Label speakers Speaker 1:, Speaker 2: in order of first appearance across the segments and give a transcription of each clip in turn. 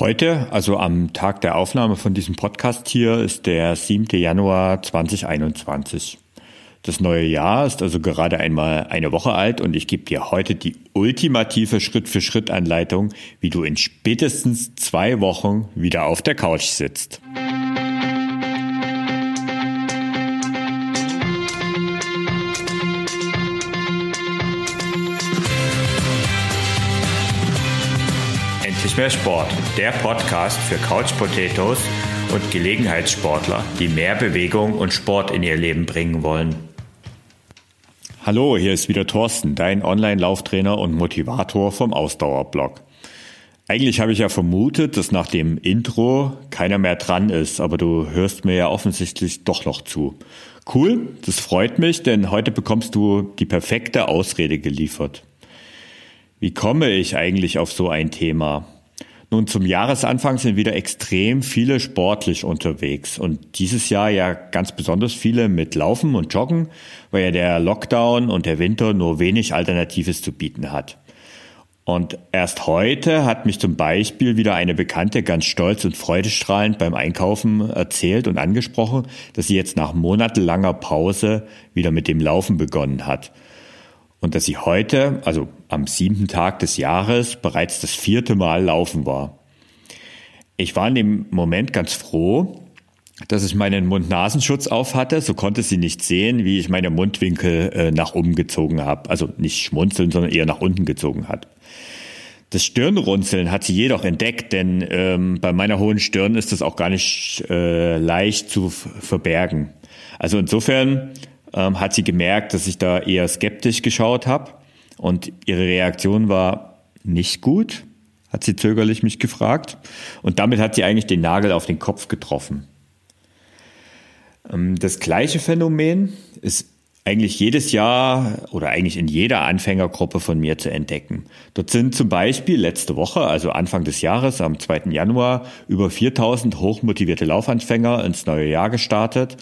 Speaker 1: Heute, also am Tag der Aufnahme von diesem Podcast hier, ist der 7. Januar 2021. Das neue Jahr ist also gerade einmal eine Woche alt und ich gebe dir heute die ultimative Schritt-für-Schritt-Anleitung, wie du in spätestens zwei Wochen wieder auf der Couch sitzt. Sport, der Podcast für Couch Potatoes und Gelegenheitssportler, die mehr Bewegung und Sport in ihr Leben bringen wollen. Hallo, hier ist wieder Thorsten, dein Online-Lauftrainer und Motivator vom Ausdauerblog. Eigentlich habe ich ja vermutet, dass nach dem Intro keiner mehr dran ist, aber du hörst mir ja offensichtlich doch noch zu. Cool, das freut mich, denn heute bekommst du die perfekte Ausrede geliefert. Wie komme ich eigentlich auf so ein Thema? Nun, zum Jahresanfang sind wieder extrem viele sportlich unterwegs und dieses Jahr ja ganz besonders viele mit Laufen und Joggen, weil ja der Lockdown und der Winter nur wenig Alternatives zu bieten hat. Und erst heute hat mich zum Beispiel wieder eine Bekannte ganz stolz und freudestrahlend beim Einkaufen erzählt und angesprochen, dass sie jetzt nach monatelanger Pause wieder mit dem Laufen begonnen hat und dass sie heute, also am siebten Tag des Jahres, bereits das vierte Mal laufen war. Ich war in dem Moment ganz froh, dass ich meinen Mund-Nasenschutz auf hatte. So konnte sie nicht sehen, wie ich meine Mundwinkel äh, nach oben gezogen habe. Also nicht schmunzeln, sondern eher nach unten gezogen hat. Das Stirnrunzeln hat sie jedoch entdeckt, denn ähm, bei meiner hohen Stirn ist das auch gar nicht äh, leicht zu verbergen. Also insofern ähm, hat sie gemerkt, dass ich da eher skeptisch geschaut habe und ihre Reaktion war nicht gut, hat sie zögerlich mich gefragt und damit hat sie eigentlich den Nagel auf den Kopf getroffen. Ähm, das gleiche Phänomen ist eigentlich jedes Jahr oder eigentlich in jeder Anfängergruppe von mir zu entdecken. Dort sind zum Beispiel letzte Woche, also Anfang des Jahres, am 2. Januar, über 4000 hochmotivierte Laufanfänger ins neue Jahr gestartet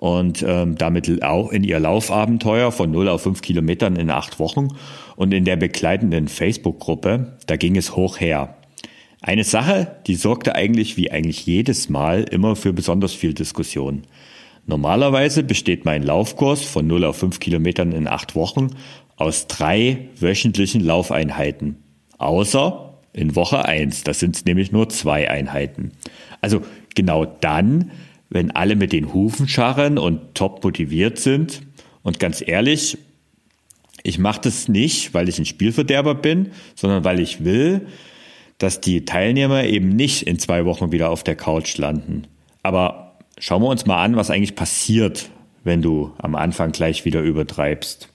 Speaker 1: und ähm, damit auch in ihr Laufabenteuer von 0 auf 5 Kilometern in acht Wochen und in der begleitenden Facebook-Gruppe, da ging es hoch her. Eine Sache, die sorgte eigentlich wie eigentlich jedes Mal immer für besonders viel Diskussion. Normalerweise besteht mein Laufkurs von 0 auf 5 Kilometern in acht Wochen aus drei wöchentlichen Laufeinheiten. Außer in Woche eins, das sind nämlich nur zwei Einheiten. Also genau dann, wenn alle mit den Hufen scharren und top motiviert sind. Und ganz ehrlich, ich mache das nicht, weil ich ein Spielverderber bin, sondern weil ich will, dass die Teilnehmer eben nicht in zwei Wochen wieder auf der Couch landen. Aber schauen wir uns mal an, was eigentlich passiert, wenn du am Anfang gleich wieder übertreibst.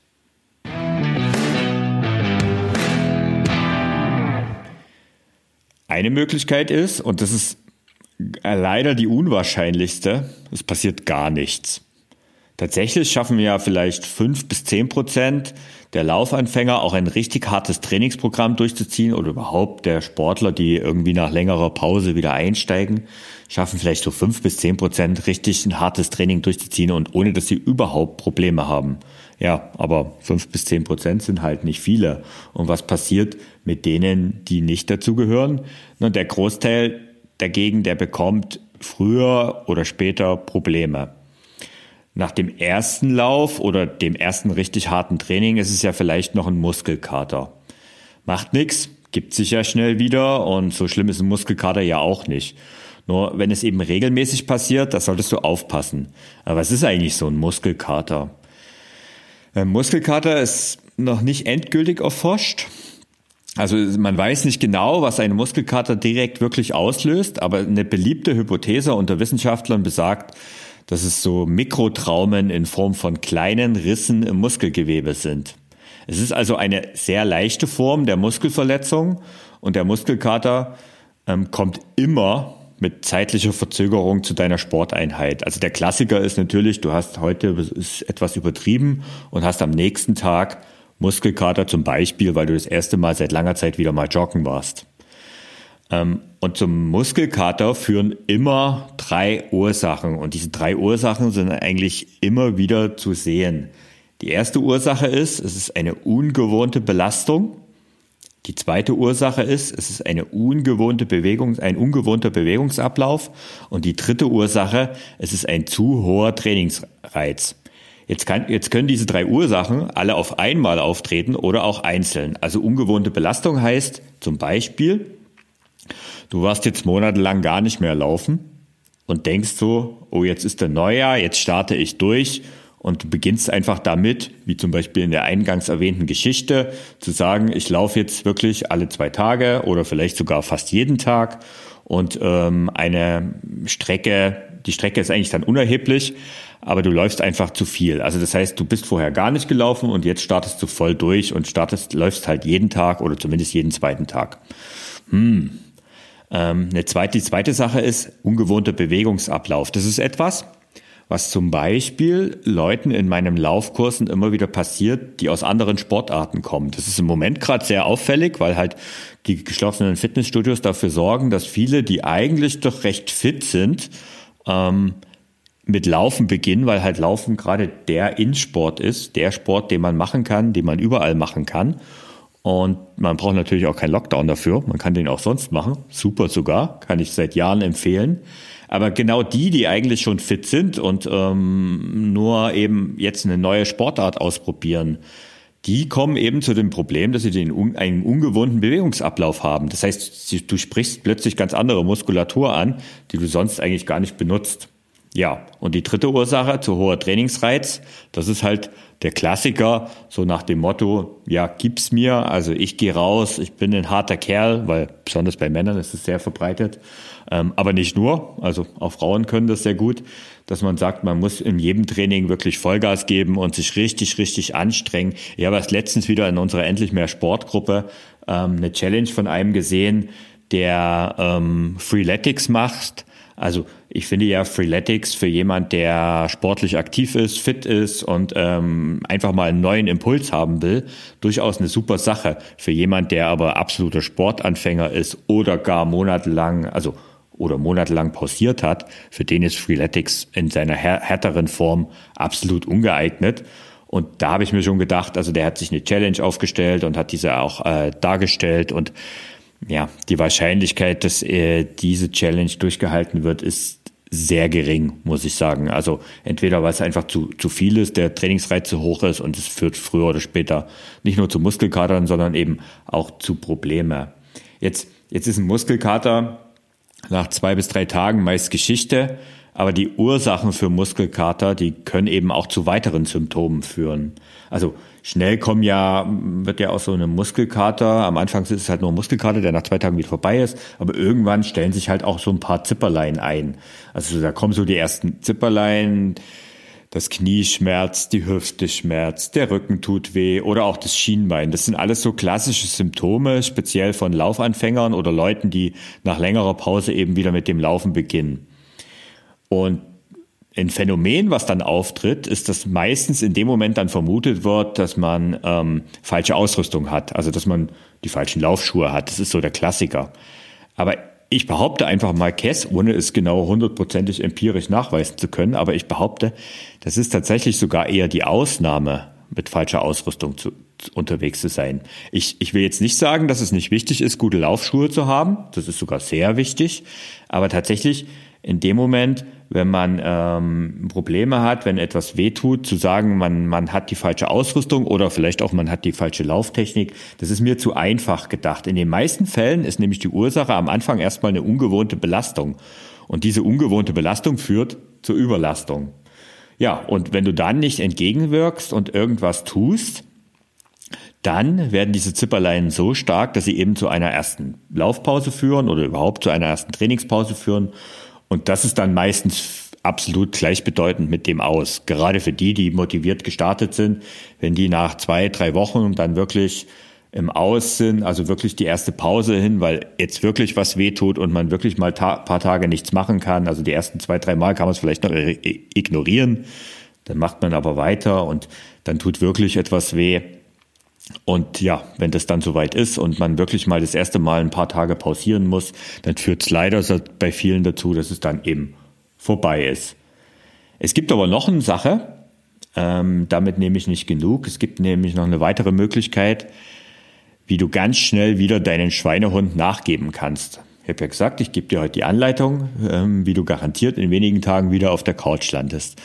Speaker 1: Eine Möglichkeit ist, und das ist leider die unwahrscheinlichste. Es passiert gar nichts. Tatsächlich schaffen wir ja vielleicht fünf bis zehn Prozent der Laufanfänger auch ein richtig hartes Trainingsprogramm durchzuziehen oder überhaupt der Sportler, die irgendwie nach längerer Pause wieder einsteigen, schaffen vielleicht so fünf bis zehn Prozent richtig ein hartes Training durchzuziehen und ohne, dass sie überhaupt Probleme haben. Ja, aber fünf bis zehn Prozent sind halt nicht viele. Und was passiert mit denen, die nicht dazugehören? Na, der Großteil dagegen, der bekommt früher oder später Probleme. Nach dem ersten Lauf oder dem ersten richtig harten Training ist es ja vielleicht noch ein Muskelkater. Macht nichts, gibt sich ja schnell wieder und so schlimm ist ein Muskelkater ja auch nicht. Nur wenn es eben regelmäßig passiert, da solltest du aufpassen. Aber was ist eigentlich so ein Muskelkater? Ein Muskelkater ist noch nicht endgültig erforscht. Also man weiß nicht genau, was eine Muskelkater direkt wirklich auslöst, aber eine beliebte Hypothese unter Wissenschaftlern besagt, dass es so Mikrotraumen in Form von kleinen Rissen im Muskelgewebe sind. Es ist also eine sehr leichte Form der Muskelverletzung und der Muskelkater ähm, kommt immer mit zeitlicher Verzögerung zu deiner Sporteinheit. Also der Klassiker ist natürlich, du hast heute ist etwas übertrieben und hast am nächsten Tag Muskelkater zum Beispiel, weil du das erste Mal seit langer Zeit wieder mal joggen warst. Ähm, und zum Muskelkater führen immer drei Ursachen. Und diese drei Ursachen sind eigentlich immer wieder zu sehen. Die erste Ursache ist, es ist eine ungewohnte Belastung. Die zweite Ursache ist, es ist eine ungewohnte Bewegung, ein ungewohnter Bewegungsablauf. Und die dritte Ursache, es ist ein zu hoher Trainingsreiz. Jetzt, kann, jetzt können diese drei Ursachen alle auf einmal auftreten oder auch einzeln. Also ungewohnte Belastung heißt zum Beispiel, du warst jetzt monatelang gar nicht mehr laufen und denkst so, oh, jetzt ist der Neujahr, jetzt starte ich durch und du beginnst einfach damit, wie zum Beispiel in der eingangs erwähnten Geschichte, zu sagen, ich laufe jetzt wirklich alle zwei Tage oder vielleicht sogar fast jeden Tag und ähm, eine Strecke, die Strecke ist eigentlich dann unerheblich, aber du läufst einfach zu viel. Also das heißt, du bist vorher gar nicht gelaufen und jetzt startest du voll durch und startest, läufst halt jeden Tag oder zumindest jeden zweiten Tag. Hm. Ähm, eine zweite, die zweite Sache ist ungewohnter Bewegungsablauf. Das ist etwas, was zum Beispiel Leuten in meinem Laufkursen immer wieder passiert, die aus anderen Sportarten kommen. Das ist im Moment gerade sehr auffällig, weil halt die geschlossenen Fitnessstudios dafür sorgen, dass viele, die eigentlich doch recht fit sind, ähm, mit Laufen beginnen, weil halt Laufen gerade der In-Sport ist, der Sport, den man machen kann, den man überall machen kann. Und man braucht natürlich auch keinen Lockdown dafür. Man kann den auch sonst machen. Super sogar. Kann ich seit Jahren empfehlen. Aber genau die, die eigentlich schon fit sind und ähm, nur eben jetzt eine neue Sportart ausprobieren, die kommen eben zu dem Problem, dass sie den, einen ungewohnten Bewegungsablauf haben. Das heißt, du sprichst plötzlich ganz andere Muskulatur an, die du sonst eigentlich gar nicht benutzt. Ja, und die dritte Ursache, zu hoher Trainingsreiz, das ist halt der Klassiker, so nach dem Motto, ja, gib's mir, also ich gehe raus, ich bin ein harter Kerl, weil besonders bei Männern ist es sehr verbreitet, ähm, aber nicht nur, also auch Frauen können das sehr gut, dass man sagt, man muss in jedem Training wirklich Vollgas geben und sich richtig, richtig anstrengen. Ich habe erst letztens wieder in unserer Endlich mehr Sportgruppe ähm, eine Challenge von einem gesehen, der ähm, Freeletics macht, also ich finde ja Freeletics für jemand, der sportlich aktiv ist, fit ist und ähm, einfach mal einen neuen Impuls haben will, durchaus eine super Sache. Für jemand, der aber absoluter Sportanfänger ist oder gar monatelang, also oder monatelang pausiert hat, für den ist Freeletics in seiner härteren Form absolut ungeeignet. Und da habe ich mir schon gedacht, also der hat sich eine Challenge aufgestellt und hat diese auch äh, dargestellt und ja, die Wahrscheinlichkeit, dass äh, diese Challenge durchgehalten wird, ist sehr gering, muss ich sagen. Also entweder weil es einfach zu, zu viel ist, der Trainingsreiz zu hoch ist und es führt früher oder später nicht nur zu Muskelkatern, sondern eben auch zu Probleme. Jetzt, jetzt ist ein Muskelkater nach zwei bis drei Tagen meist Geschichte, aber die Ursachen für Muskelkater, die können eben auch zu weiteren Symptomen führen. Also schnell kommen ja, wird ja auch so eine Muskelkater. Am Anfang ist es halt nur Muskelkater, der nach zwei Tagen wieder vorbei ist. Aber irgendwann stellen sich halt auch so ein paar Zipperlein ein. Also da kommen so die ersten Zipperlein. Das Knie schmerzt, die Hüfte schmerzt, der Rücken tut weh oder auch das Schienbein. Das sind alles so klassische Symptome, speziell von Laufanfängern oder Leuten, die nach längerer Pause eben wieder mit dem Laufen beginnen. Und ein Phänomen, was dann auftritt, ist, dass meistens in dem Moment dann vermutet wird, dass man ähm, falsche Ausrüstung hat, also dass man die falschen Laufschuhe hat. Das ist so der Klassiker. Aber ich behaupte einfach mal Kess, ohne es genau hundertprozentig empirisch nachweisen zu können, aber ich behaupte, das ist tatsächlich sogar eher die Ausnahme, mit falscher Ausrüstung zu, unterwegs zu sein. Ich, ich will jetzt nicht sagen, dass es nicht wichtig ist, gute Laufschuhe zu haben. Das ist sogar sehr wichtig. Aber tatsächlich in dem Moment, wenn man ähm, Probleme hat, wenn etwas wehtut, zu sagen, man, man hat die falsche Ausrüstung oder vielleicht auch man hat die falsche Lauftechnik, das ist mir zu einfach gedacht. In den meisten Fällen ist nämlich die Ursache am Anfang erstmal eine ungewohnte Belastung. Und diese ungewohnte Belastung führt zur Überlastung. Ja, und wenn du dann nicht entgegenwirkst und irgendwas tust, dann werden diese Zipperleinen so stark, dass sie eben zu einer ersten Laufpause führen oder überhaupt zu einer ersten Trainingspause führen und das ist dann meistens absolut gleichbedeutend mit dem aus. Gerade für die, die motiviert gestartet sind, wenn die nach zwei, drei Wochen dann wirklich im Aus sind, also wirklich die erste Pause hin, weil jetzt wirklich was wehtut und man wirklich mal ta paar Tage nichts machen kann. Also die ersten zwei, drei Mal kann man es vielleicht noch ignorieren. Dann macht man aber weiter und dann tut wirklich etwas weh. Und ja, wenn das dann soweit ist und man wirklich mal das erste Mal ein paar Tage pausieren muss, dann führt es leider bei vielen dazu, dass es dann eben vorbei ist. Es gibt aber noch eine Sache, ähm, damit nehme ich nicht genug. Es gibt nämlich noch eine weitere Möglichkeit, wie du ganz schnell wieder deinen Schweinehund nachgeben kannst. Ich habe ja gesagt, ich gebe dir heute die Anleitung, ähm, wie du garantiert in wenigen Tagen wieder auf der Couch landest.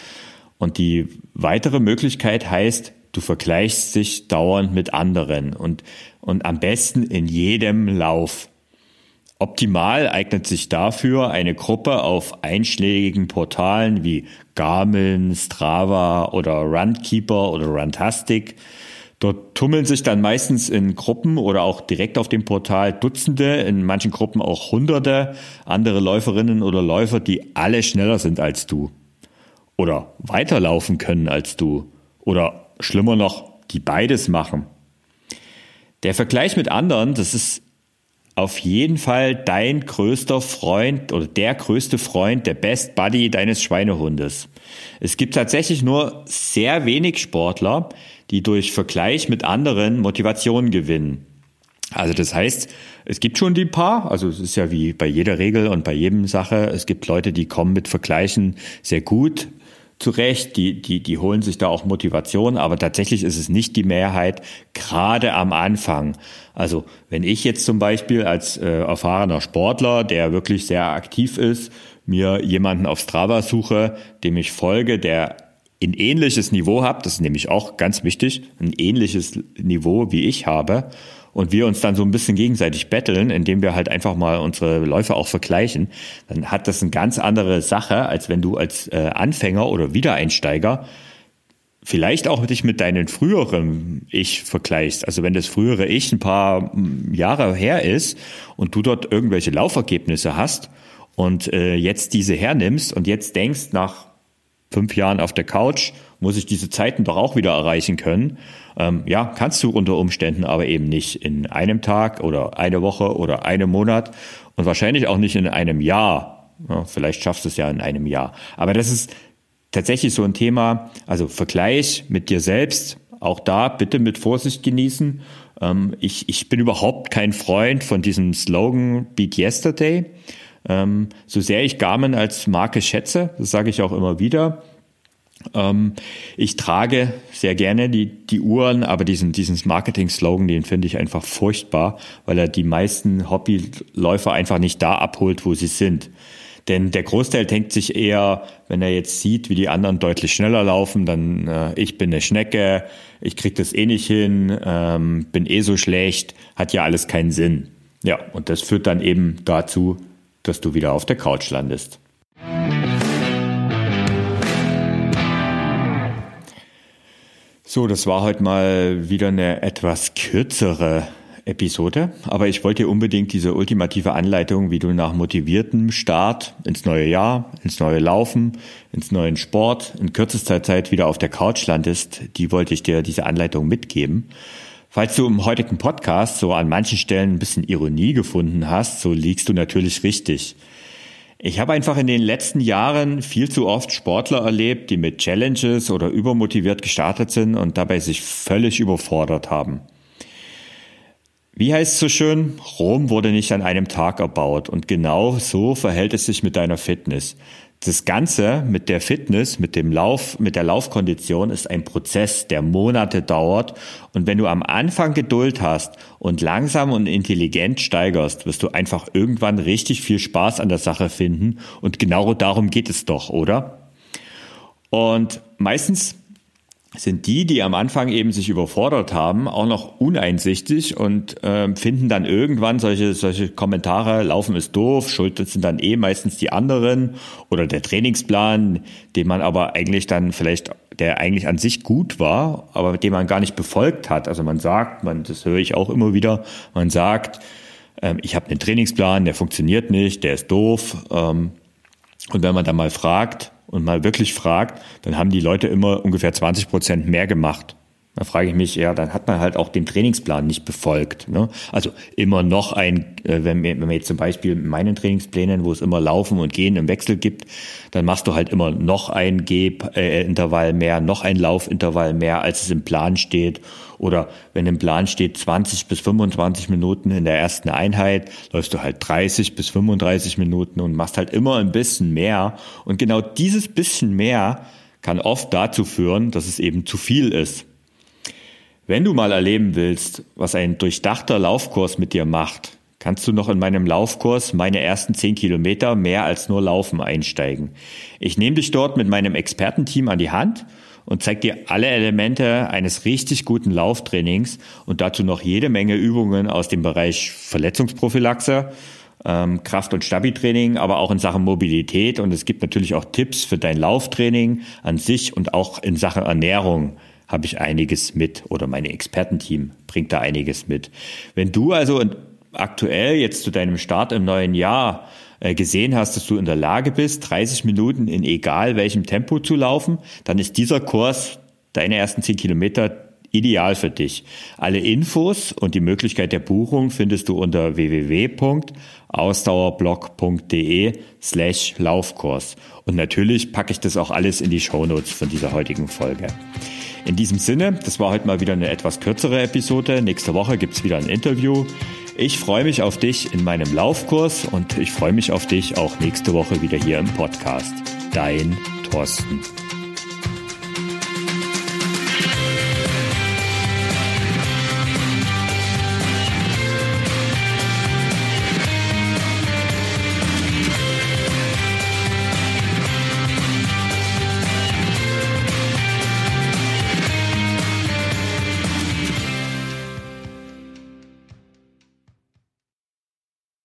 Speaker 1: Und die weitere Möglichkeit heißt, du vergleichst dich dauernd mit anderen und, und am besten in jedem Lauf. Optimal eignet sich dafür eine Gruppe auf einschlägigen Portalen wie Garmin, Strava oder Runkeeper oder Runtastic. Dort tummeln sich dann meistens in Gruppen oder auch direkt auf dem Portal Dutzende, in manchen Gruppen auch Hunderte andere Läuferinnen oder Läufer, die alle schneller sind als du oder weiterlaufen können als du oder schlimmer noch, die beides machen. Der Vergleich mit anderen, das ist auf jeden Fall dein größter Freund oder der größte Freund, der Best Buddy deines Schweinehundes. Es gibt tatsächlich nur sehr wenig Sportler, die durch Vergleich mit anderen Motivation gewinnen. Also das heißt, es gibt schon die paar, also es ist ja wie bei jeder Regel und bei jedem Sache, es gibt Leute, die kommen mit Vergleichen sehr gut zurecht, die, die, die holen sich da auch Motivation, aber tatsächlich ist es nicht die Mehrheit, gerade am Anfang. Also wenn ich jetzt zum Beispiel als äh, erfahrener Sportler, der wirklich sehr aktiv ist, mir jemanden auf Strava suche, dem ich folge, der ein ähnliches Niveau hat, das ist nämlich auch ganz wichtig, ein ähnliches Niveau wie ich habe, und wir uns dann so ein bisschen gegenseitig betteln, indem wir halt einfach mal unsere Läufe auch vergleichen, dann hat das eine ganz andere Sache, als wenn du als äh, Anfänger oder Wiedereinsteiger vielleicht auch dich mit deinen früheren Ich vergleichst. Also wenn das frühere Ich ein paar hm, Jahre her ist und du dort irgendwelche Laufergebnisse hast und äh, jetzt diese hernimmst und jetzt denkst nach fünf Jahren auf der Couch, muss ich diese Zeiten doch auch wieder erreichen können. Ähm, ja, kannst du unter Umständen, aber eben nicht in einem Tag oder eine Woche oder einem Monat und wahrscheinlich auch nicht in einem Jahr. Ja, vielleicht schaffst du es ja in einem Jahr. Aber das ist tatsächlich so ein Thema, also Vergleich mit dir selbst, auch da bitte mit Vorsicht genießen. Ähm, ich, ich bin überhaupt kein Freund von diesem Slogan Beat Yesterday. Ähm, so sehr ich Garmin als Marke schätze, das sage ich auch immer wieder, ich trage sehr gerne die, die Uhren, aber diesen, diesen Marketing-Slogan, den finde ich einfach furchtbar, weil er die meisten Hobbyläufer einfach nicht da abholt, wo sie sind. Denn der Großteil denkt sich eher, wenn er jetzt sieht, wie die anderen deutlich schneller laufen, dann äh, ich bin eine Schnecke, ich krieg das eh nicht hin, ähm, bin eh so schlecht, hat ja alles keinen Sinn. Ja, und das führt dann eben dazu, dass du wieder auf der Couch landest. So, das war heute mal wieder eine etwas kürzere Episode, aber ich wollte dir unbedingt diese ultimative Anleitung, wie du nach motiviertem Start ins neue Jahr, ins neue Laufen, ins neuen Sport in kürzester Zeit wieder auf der Couch landest, die wollte ich dir diese Anleitung mitgeben. Falls du im heutigen Podcast so an manchen Stellen ein bisschen Ironie gefunden hast, so liegst du natürlich richtig. Ich habe einfach in den letzten Jahren viel zu oft Sportler erlebt, die mit Challenges oder übermotiviert gestartet sind und dabei sich völlig überfordert haben. Wie heißt es so schön? Rom wurde nicht an einem Tag erbaut und genau so verhält es sich mit deiner Fitness. Das Ganze mit der Fitness, mit dem Lauf, mit der Laufkondition ist ein Prozess, der Monate dauert. Und wenn du am Anfang Geduld hast und langsam und intelligent steigerst, wirst du einfach irgendwann richtig viel Spaß an der Sache finden. Und genau darum geht es doch, oder? Und meistens sind die, die am Anfang eben sich überfordert haben, auch noch uneinsichtig und äh, finden dann irgendwann solche, solche Kommentare, Laufen ist doof, schuld sind dann eh meistens die anderen oder der Trainingsplan, den man aber eigentlich dann vielleicht, der eigentlich an sich gut war, aber den man gar nicht befolgt hat. Also man sagt, man, das höre ich auch immer wieder, man sagt, ähm, ich habe einen Trainingsplan, der funktioniert nicht, der ist doof. Ähm, und wenn man dann mal fragt, und mal wirklich fragt, dann haben die Leute immer ungefähr 20 Prozent mehr gemacht. Da frage ich mich, ja, dann hat man halt auch den Trainingsplan nicht befolgt. Ne? Also immer noch ein, äh, wenn wir, wenn wir jetzt zum Beispiel in meinen Trainingsplänen, wo es immer Laufen und Gehen im Wechsel gibt, dann machst du halt immer noch ein Geh-Intervall mehr, noch ein Laufintervall mehr, als es im Plan steht. Oder wenn im Plan steht 20 bis 25 Minuten in der ersten Einheit, läufst du halt 30 bis 35 Minuten und machst halt immer ein bisschen mehr. Und genau dieses bisschen mehr kann oft dazu führen, dass es eben zu viel ist. Wenn du mal erleben willst, was ein durchdachter Laufkurs mit dir macht, kannst du noch in meinem Laufkurs meine ersten 10 Kilometer mehr als nur Laufen einsteigen. Ich nehme dich dort mit meinem Expertenteam an die Hand und zeige dir alle Elemente eines richtig guten Lauftrainings und dazu noch jede Menge Übungen aus dem Bereich Verletzungsprophylaxe, ähm, Kraft- und Stabi-Training, aber auch in Sachen Mobilität und es gibt natürlich auch Tipps für dein Lauftraining an sich und auch in Sachen Ernährung habe ich einiges mit oder mein Expertenteam bringt da einiges mit. Wenn du also aktuell jetzt zu deinem Start im neuen Jahr äh, gesehen hast, dass du in der Lage bist, 30 Minuten in egal welchem Tempo zu laufen, dann ist dieser Kurs deine ersten 10 Kilometer ideal für dich. Alle Infos und die Möglichkeit der Buchung findest du unter www.ausdauerblog.de slash Laufkurs. Und natürlich packe ich das auch alles in die Shownotes von dieser heutigen Folge. In diesem Sinne, das war heute mal wieder eine etwas kürzere Episode. Nächste Woche gibt's wieder ein Interview. Ich freue mich auf dich in meinem Laufkurs und ich freue mich auf dich auch nächste Woche wieder hier im Podcast. Dein Thorsten.